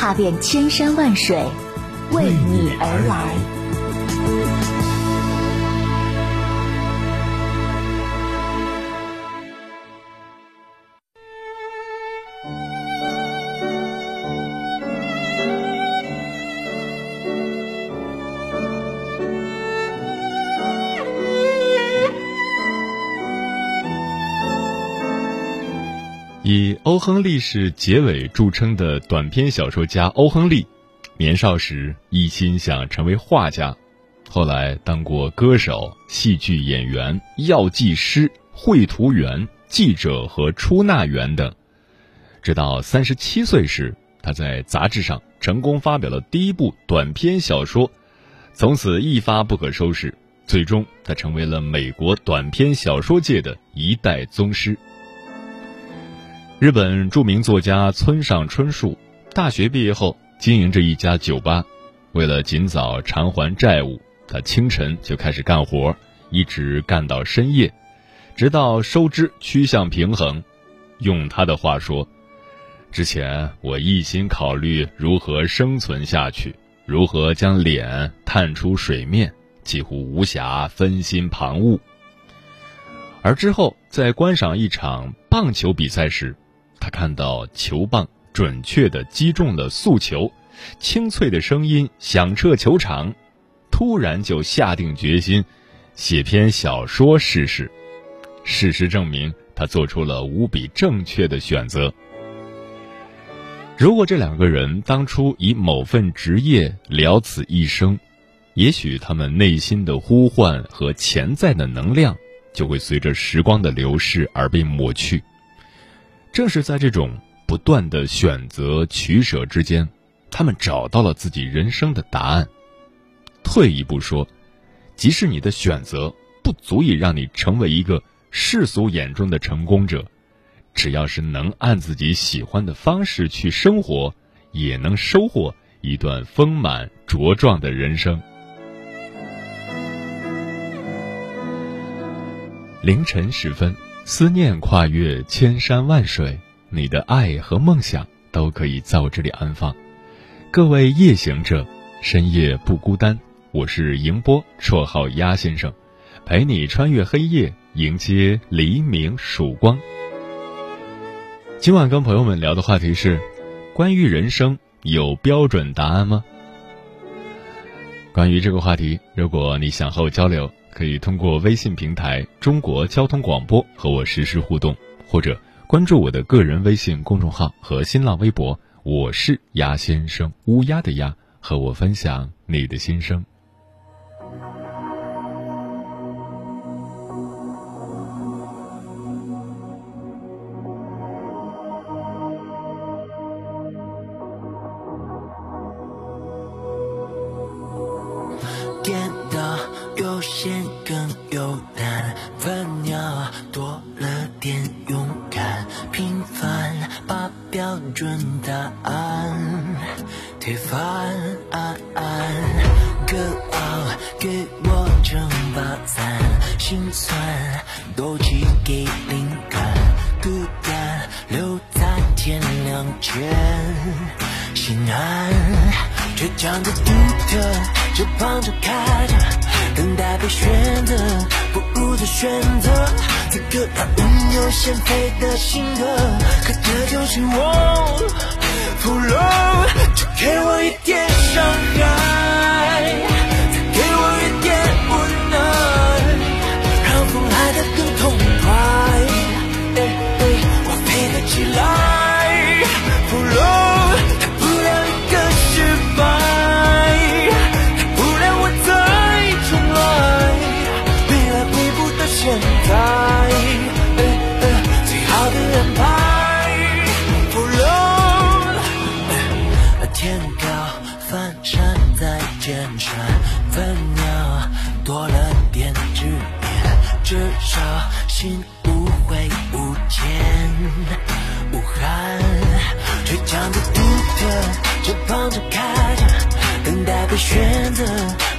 踏遍千山万水，为你而来。以欧亨利式结尾著称的短篇小说家欧亨利，年少时一心想成为画家，后来当过歌手、戏剧演员、药剂师、绘图员、记者和出纳员等。直到三十七岁时，他在杂志上成功发表了第一部短篇小说，从此一发不可收拾。最终，他成为了美国短篇小说界的一代宗师。日本著名作家村上春树大学毕业后经营着一家酒吧，为了尽早偿还债务，他清晨就开始干活，一直干到深夜，直到收支趋向平衡。用他的话说：“之前我一心考虑如何生存下去，如何将脸探出水面，几乎无暇分心旁骛。”而之后在观赏一场棒球比赛时，他看到球棒准确地击中了速球，清脆的声音响彻球场，突然就下定决心写篇小说试试。事实证明，他做出了无比正确的选择。如果这两个人当初以某份职业了此一生，也许他们内心的呼唤和潜在的能量就会随着时光的流逝而被抹去。正是在这种不断的选择取舍之间，他们找到了自己人生的答案。退一步说，即使你的选择不足以让你成为一个世俗眼中的成功者，只要是能按自己喜欢的方式去生活，也能收获一段丰满茁壮的人生。凌晨时分。思念跨越千山万水，你的爱和梦想都可以在我这里安放。各位夜行者，深夜不孤单。我是迎波，绰号鸭先生，陪你穿越黑夜，迎接黎明曙光。今晚跟朋友们聊的话题是：关于人生有标准答案吗？关于这个话题，如果你想和我交流。可以通过微信平台“中国交通广播”和我实时互动，或者关注我的个人微信公众号和新浪微博，我是鸭先生，乌鸦的鸭，和我分享你的心声。都寄给灵感，孤单留在天亮前。心安倔强的独特，就放着开着等待被选择，不如做选择。此刻，当拥有先飞的性格，可这就是我。Follow，就给我一点伤害。心无悔无歉无憾，倔强的独特，翅膀张开着，等待被选择，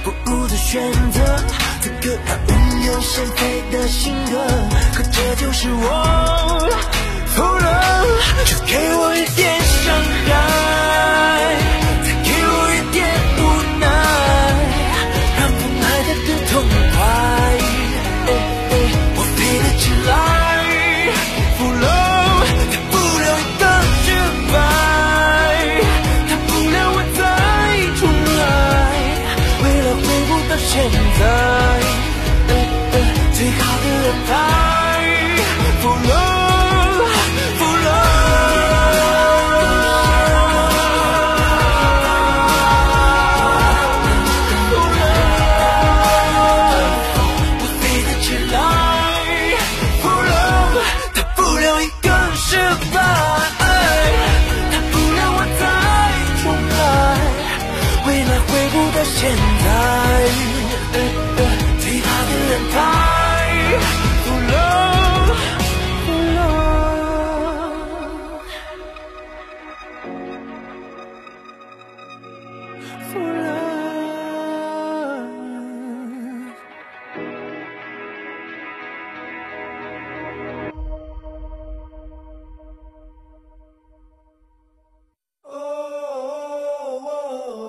不如的选择，此刻他无有先飞的性格，可这就是我，否认，就给我一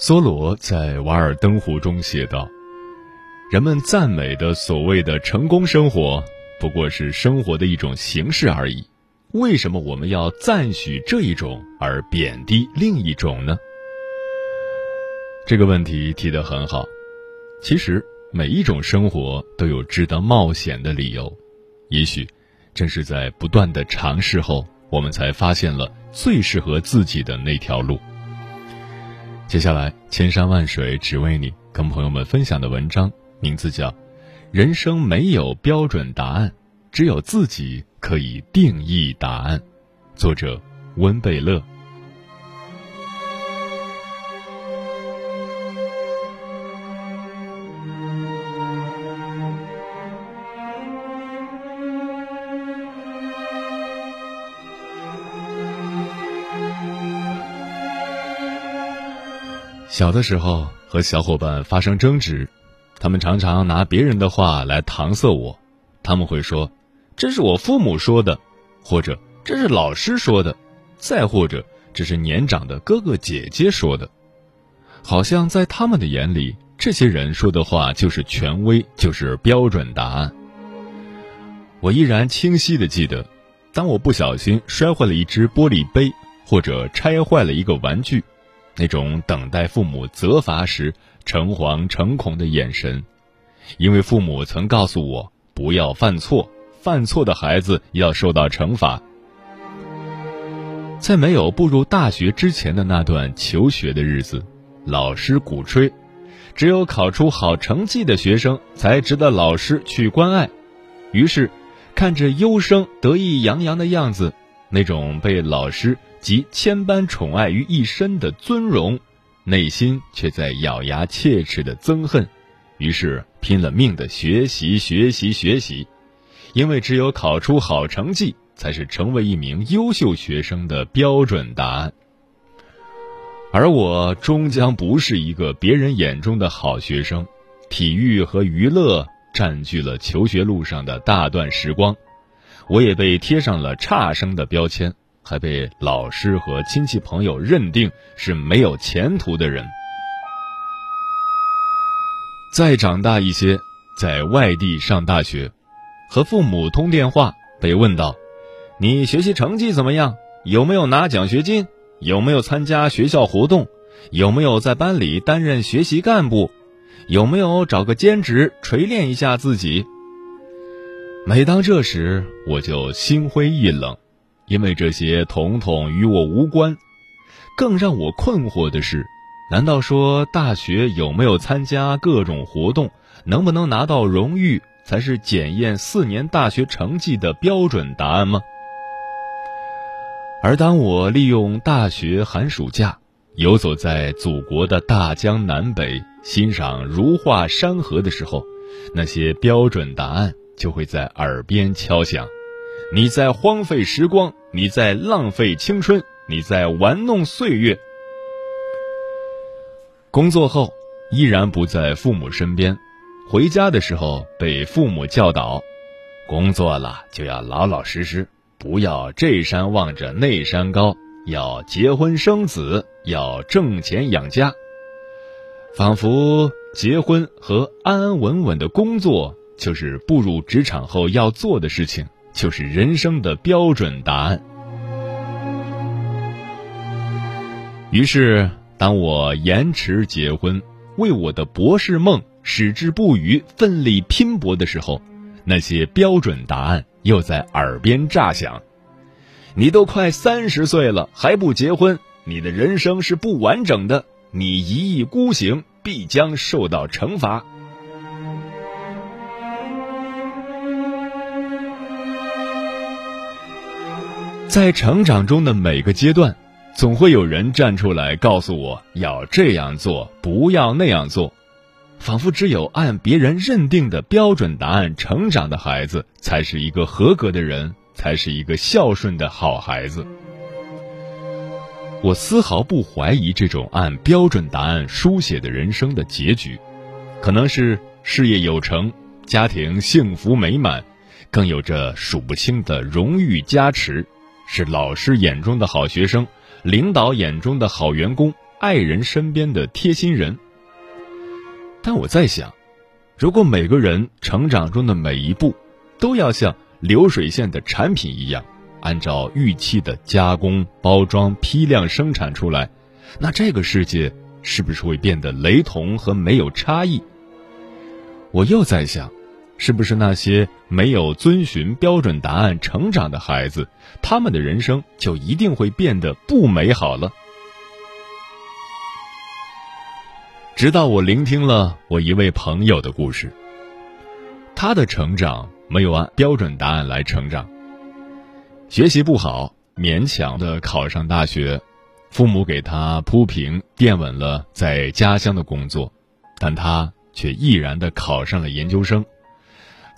梭罗在《瓦尔登湖》中写道：“人们赞美的所谓的成功生活，不过是生活的一种形式而已。为什么我们要赞许这一种而贬低另一种呢？”这个问题提得很好。其实每一种生活都有值得冒险的理由，也许正是在不断的尝试后，我们才发现了最适合自己的那条路。接下来，千山万水只为你，跟朋友们分享的文章名字叫《人生没有标准答案，只有自己可以定义答案》，作者温贝勒。小的时候和小伙伴发生争执，他们常常拿别人的话来搪塞我。他们会说：“这是我父母说的，或者这是老师说的，再或者这是年长的哥哥姐姐说的。”好像在他们的眼里，这些人说的话就是权威，就是标准答案。我依然清晰的记得，当我不小心摔坏了一只玻璃杯，或者拆坏了一个玩具。那种等待父母责罚时诚惶诚恐的眼神，因为父母曾告诉我不要犯错，犯错的孩子要受到惩罚。在没有步入大学之前的那段求学的日子，老师鼓吹，只有考出好成绩的学生才值得老师去关爱。于是，看着优生得意洋洋的样子，那种被老师。集千般宠爱于一身的尊荣，内心却在咬牙切齿的憎恨，于是拼了命的学习学习学习，因为只有考出好成绩，才是成为一名优秀学生的标准答案。而我终将不是一个别人眼中的好学生，体育和娱乐占据了求学路上的大段时光，我也被贴上了差生的标签，还被老师和亲戚朋友认定是没有前途的人。再长大一些，在外地上大学，和父母通电话，被问到：“你学习成绩怎么样？有没有拿奖学金？有没有参加学校活动？有没有在班里担任学习干部？有没有找个兼职锤炼一下自己？”每当这时，我就心灰意冷，因为这些统统与我无关。更让我困惑的是。难道说大学有没有参加各种活动，能不能拿到荣誉，才是检验四年大学成绩的标准答案吗？而当我利用大学寒暑假，游走在祖国的大江南北，欣赏如画山河的时候，那些标准答案就会在耳边敲响：你在荒废时光，你在浪费青春，你在玩弄岁月。工作后依然不在父母身边，回家的时候被父母教导：工作了就要老老实实，不要这山望着那山高，要结婚生子，要挣钱养家。仿佛结婚和安安稳稳的工作就是步入职场后要做的事情，就是人生的标准答案。于是。当我延迟结婚，为我的博士梦矢志不渝、奋力拼搏的时候，那些标准答案又在耳边炸响：“你都快三十岁了还不结婚，你的人生是不完整的，你一意孤行，必将受到惩罚。”在成长中的每个阶段。总会有人站出来告诉我要这样做，不要那样做，仿佛只有按别人认定的标准答案成长的孩子，才是一个合格的人，才是一个孝顺的好孩子。我丝毫不怀疑这种按标准答案书写的人生的结局，可能是事业有成，家庭幸福美满，更有着数不清的荣誉加持，是老师眼中的好学生。领导眼中的好员工，爱人身边的贴心人。但我在想，如果每个人成长中的每一步，都要像流水线的产品一样，按照预期的加工、包装、批量生产出来，那这个世界是不是会变得雷同和没有差异？我又在想。是不是那些没有遵循标准答案成长的孩子，他们的人生就一定会变得不美好了？直到我聆听了我一位朋友的故事，他的成长没有按标准答案来成长，学习不好，勉强的考上大学，父母给他铺平垫稳了在家乡的工作，但他却毅然的考上了研究生。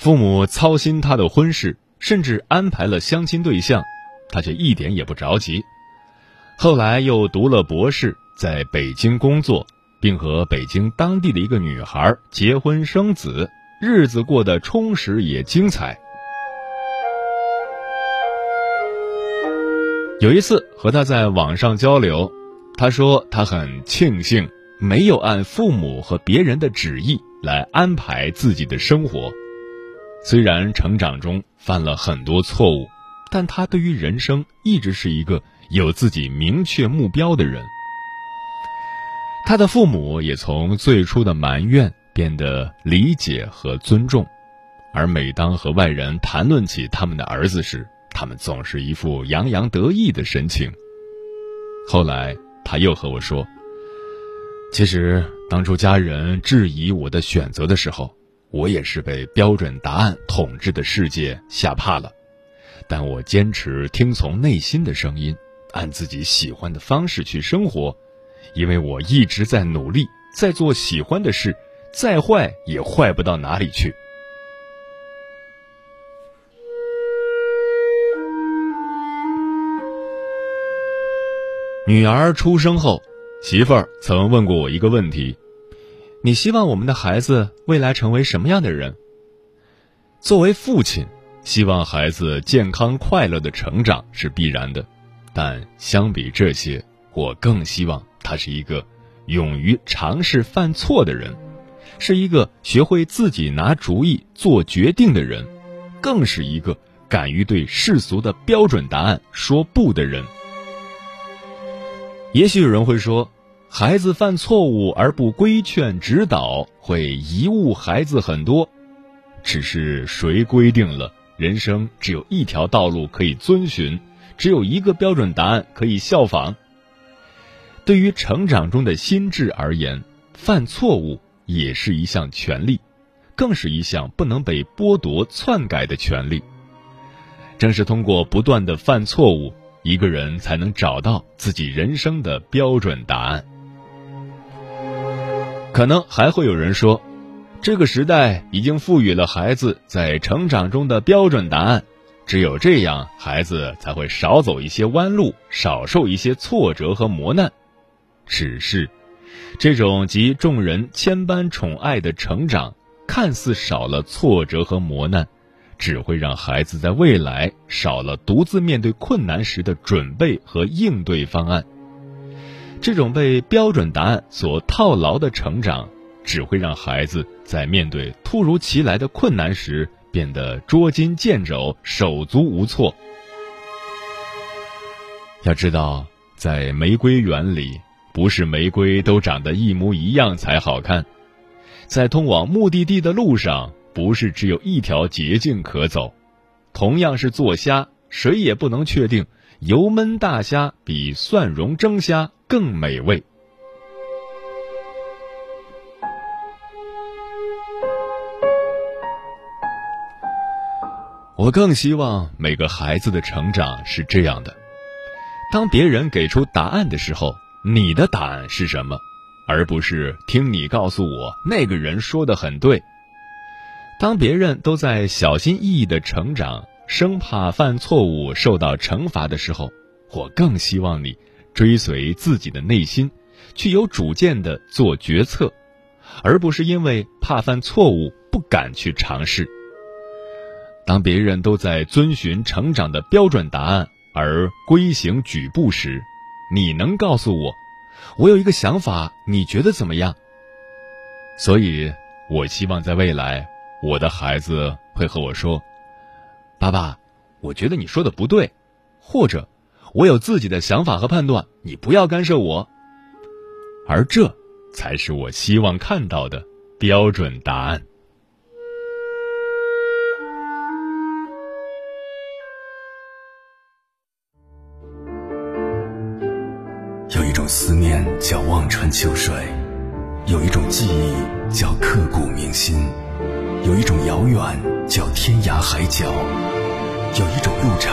父母操心他的婚事，甚至安排了相亲对象，他却一点也不着急。后来又读了博士，在北京工作，并和北京当地的一个女孩结婚生子，日子过得充实也精彩。有一次和他在网上交流，他说他很庆幸没有按父母和别人的旨意来安排自己的生活。虽然成长中犯了很多错误，但他对于人生一直是一个有自己明确目标的人。他的父母也从最初的埋怨变得理解和尊重，而每当和外人谈论起他们的儿子时，他们总是一副洋洋得意的神情。后来他又和我说：“其实当初家人质疑我的选择的时候。”我也是被标准答案统治的世界吓怕了，但我坚持听从内心的声音，按自己喜欢的方式去生活，因为我一直在努力，在做喜欢的事，再坏也坏不到哪里去。女儿出生后，媳妇儿曾问过我一个问题。你希望我们的孩子未来成为什么样的人？作为父亲，希望孩子健康快乐的成长是必然的，但相比这些，我更希望他是一个勇于尝试犯错的人，是一个学会自己拿主意做决定的人，更是一个敢于对世俗的标准答案说不的人。也许有人会说，孩子犯错误而不规劝指导，会贻误孩子很多。只是谁规定了人生只有一条道路可以遵循，只有一个标准答案可以效仿？对于成长中的心智而言，犯错误也是一项权利，更是一项不能被剥夺、篡改的权利。正是通过不断的犯错误。一个人才能找到自己人生的标准答案。可能还会有人说，这个时代已经赋予了孩子在成长中的标准答案，只有这样，孩子才会少走一些弯路，少受一些挫折和磨难。只是，这种集众人千般宠爱的成长，看似少了挫折和磨难。只会让孩子在未来少了独自面对困难时的准备和应对方案。这种被标准答案所套牢的成长，只会让孩子在面对突如其来的困难时变得捉襟见肘、手足无措。要知道，在玫瑰园里，不是玫瑰都长得一模一样才好看，在通往目的地的路上。不是只有一条捷径可走，同样是做虾，谁也不能确定油焖大虾比蒜蓉蒸虾更美味。我更希望每个孩子的成长是这样的：当别人给出答案的时候，你的答案是什么？而不是听你告诉我那个人说的很对。当别人都在小心翼翼的成长，生怕犯错误受到惩罚的时候，我更希望你追随自己的内心，去有主见的做决策，而不是因为怕犯错误不敢去尝试。当别人都在遵循成长的标准答案而规行矩步时，你能告诉我，我有一个想法，你觉得怎么样？所以，我希望在未来。我的孩子会和我说：“爸爸，我觉得你说的不对，或者我有自己的想法和判断，你不要干涉我。”而这才是我希望看到的标准答案。有一种思念叫望穿秋水，有一种记忆叫刻骨铭心。有一种遥远叫天涯海角，有一种路程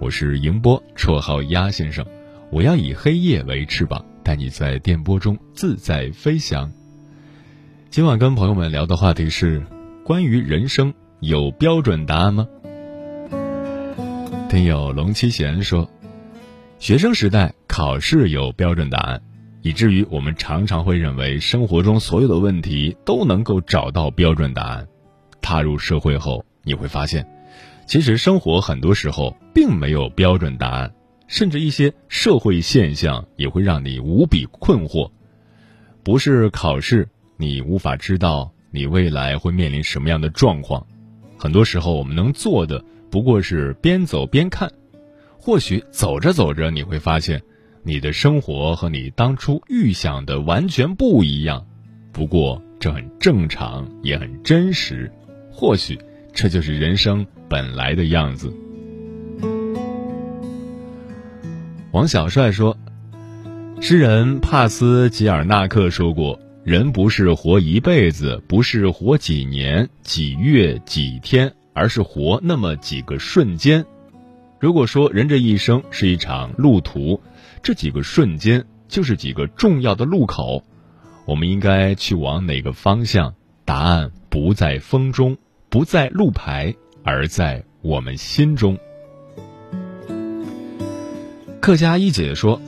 我是迎波，绰号鸭先生，我要以黑夜为翅膀，带你在电波中自在飞翔。今晚跟朋友们聊的话题是关于人生有标准答案吗？听友龙七贤说，学生时代考试有标准答案。以至于我们常常会认为生活中所有的问题都能够找到标准答案。踏入社会后，你会发现，其实生活很多时候并没有标准答案，甚至一些社会现象也会让你无比困惑。不是考试，你无法知道你未来会面临什么样的状况。很多时候，我们能做的不过是边走边看。或许走着走着，你会发现。你的生活和你当初预想的完全不一样，不过这很正常，也很真实。或许这就是人生本来的样子。王小帅说：“诗人帕斯吉尔纳克说过，人不是活一辈子，不是活几年、几月、几天，而是活那么几个瞬间。如果说人这一生是一场路途，这几个瞬间就是几个重要的路口，我们应该去往哪个方向？答案不在风中，不在路牌，而在我们心中。客家一姐说，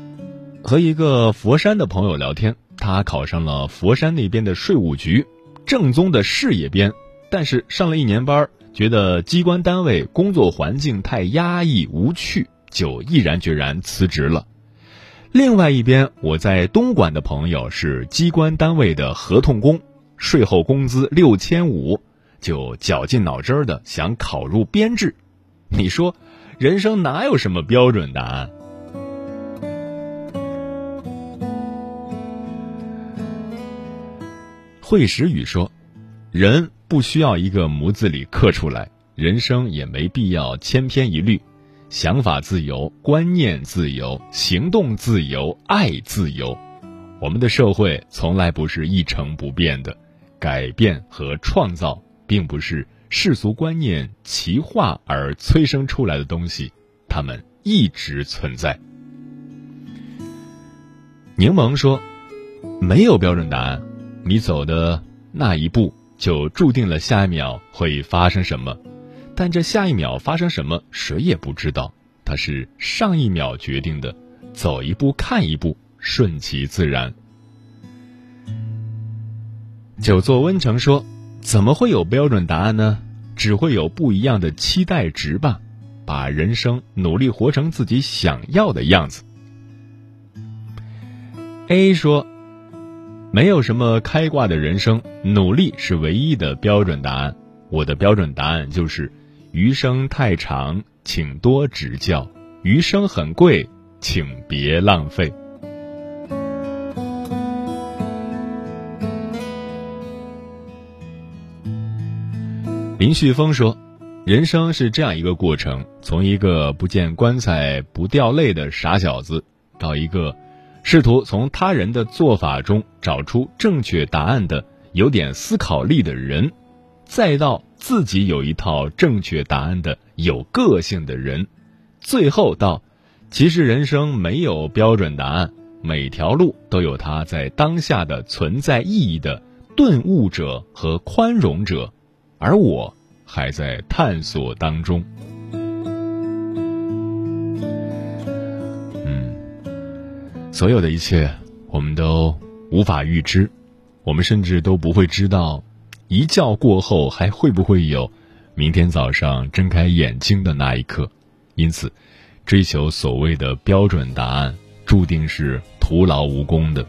和一个佛山的朋友聊天，他考上了佛山那边的税务局，正宗的事业编，但是上了一年班，觉得机关单位工作环境太压抑无趣，就毅然决然辞职了。另外一边，我在东莞的朋友是机关单位的合同工，税后工资六千五，就绞尽脑汁的想考入编制。你说，人生哪有什么标准答案？会时雨说：“人不需要一个模子里刻出来，人生也没必要千篇一律。想法自由，观念自由，行动自由，爱自由。我们的社会从来不是一成不变的，改变和创造并不是世俗观念奇化而催生出来的东西，它们一直存在。”柠檬说：“没有标准答案。”你走的那一步，就注定了下一秒会发生什么，但这下一秒发生什么，谁也不知道。它是上一秒决定的，走一步看一步，顺其自然。久坐温城说：“怎么会有标准答案呢？只会有不一样的期待值吧。把人生努力活成自己想要的样子。”A 说。没有什么开挂的人生，努力是唯一的标准答案。我的标准答案就是：余生太长，请多指教；余生很贵，请别浪费。林旭峰说：“人生是这样一个过程，从一个不见棺材不掉泪的傻小子，到一个……”试图从他人的做法中找出正确答案的有点思考力的人，再到自己有一套正确答案的有个性的人，最后到其实人生没有标准答案，每条路都有它在当下的存在意义的顿悟者和宽容者，而我还在探索当中。嗯所有的一切，我们都无法预知，我们甚至都不会知道，一觉过后还会不会有明天早上睁开眼睛的那一刻。因此，追求所谓的标准答案，注定是徒劳无功的。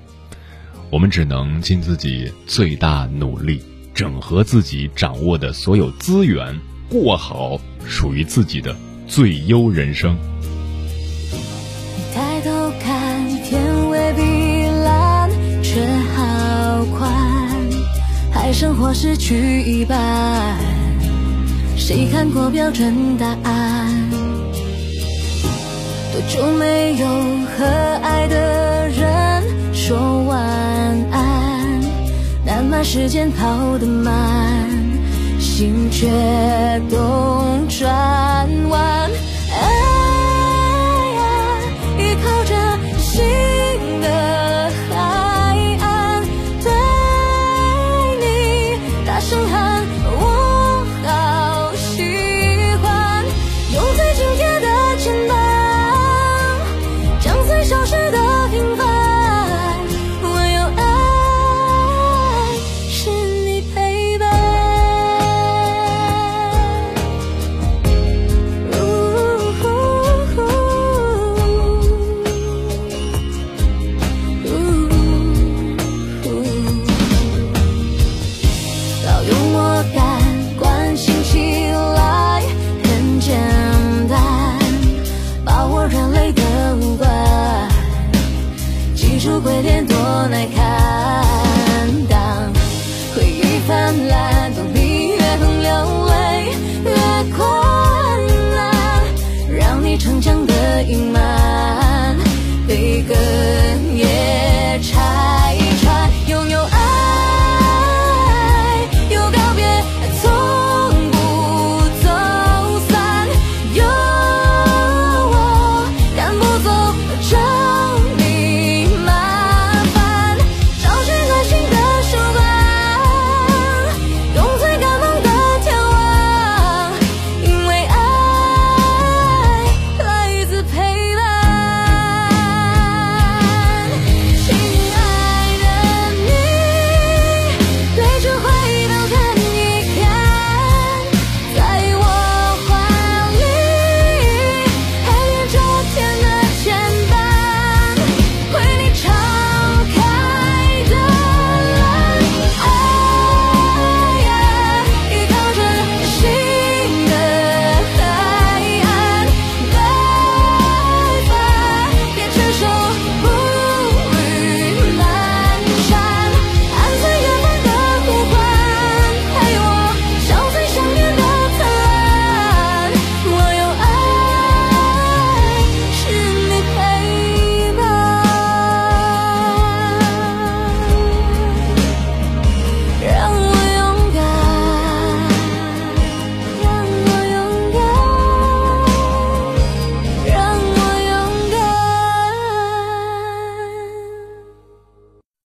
我们只能尽自己最大努力，整合自己掌握的所有资源，过好属于自己的最优人生。抬头看。天未必蓝，却好宽。海生活失去一半，谁看过标准答案？多久没有和爱的人说晚安？难吗？时间跑得慢，心却动转弯。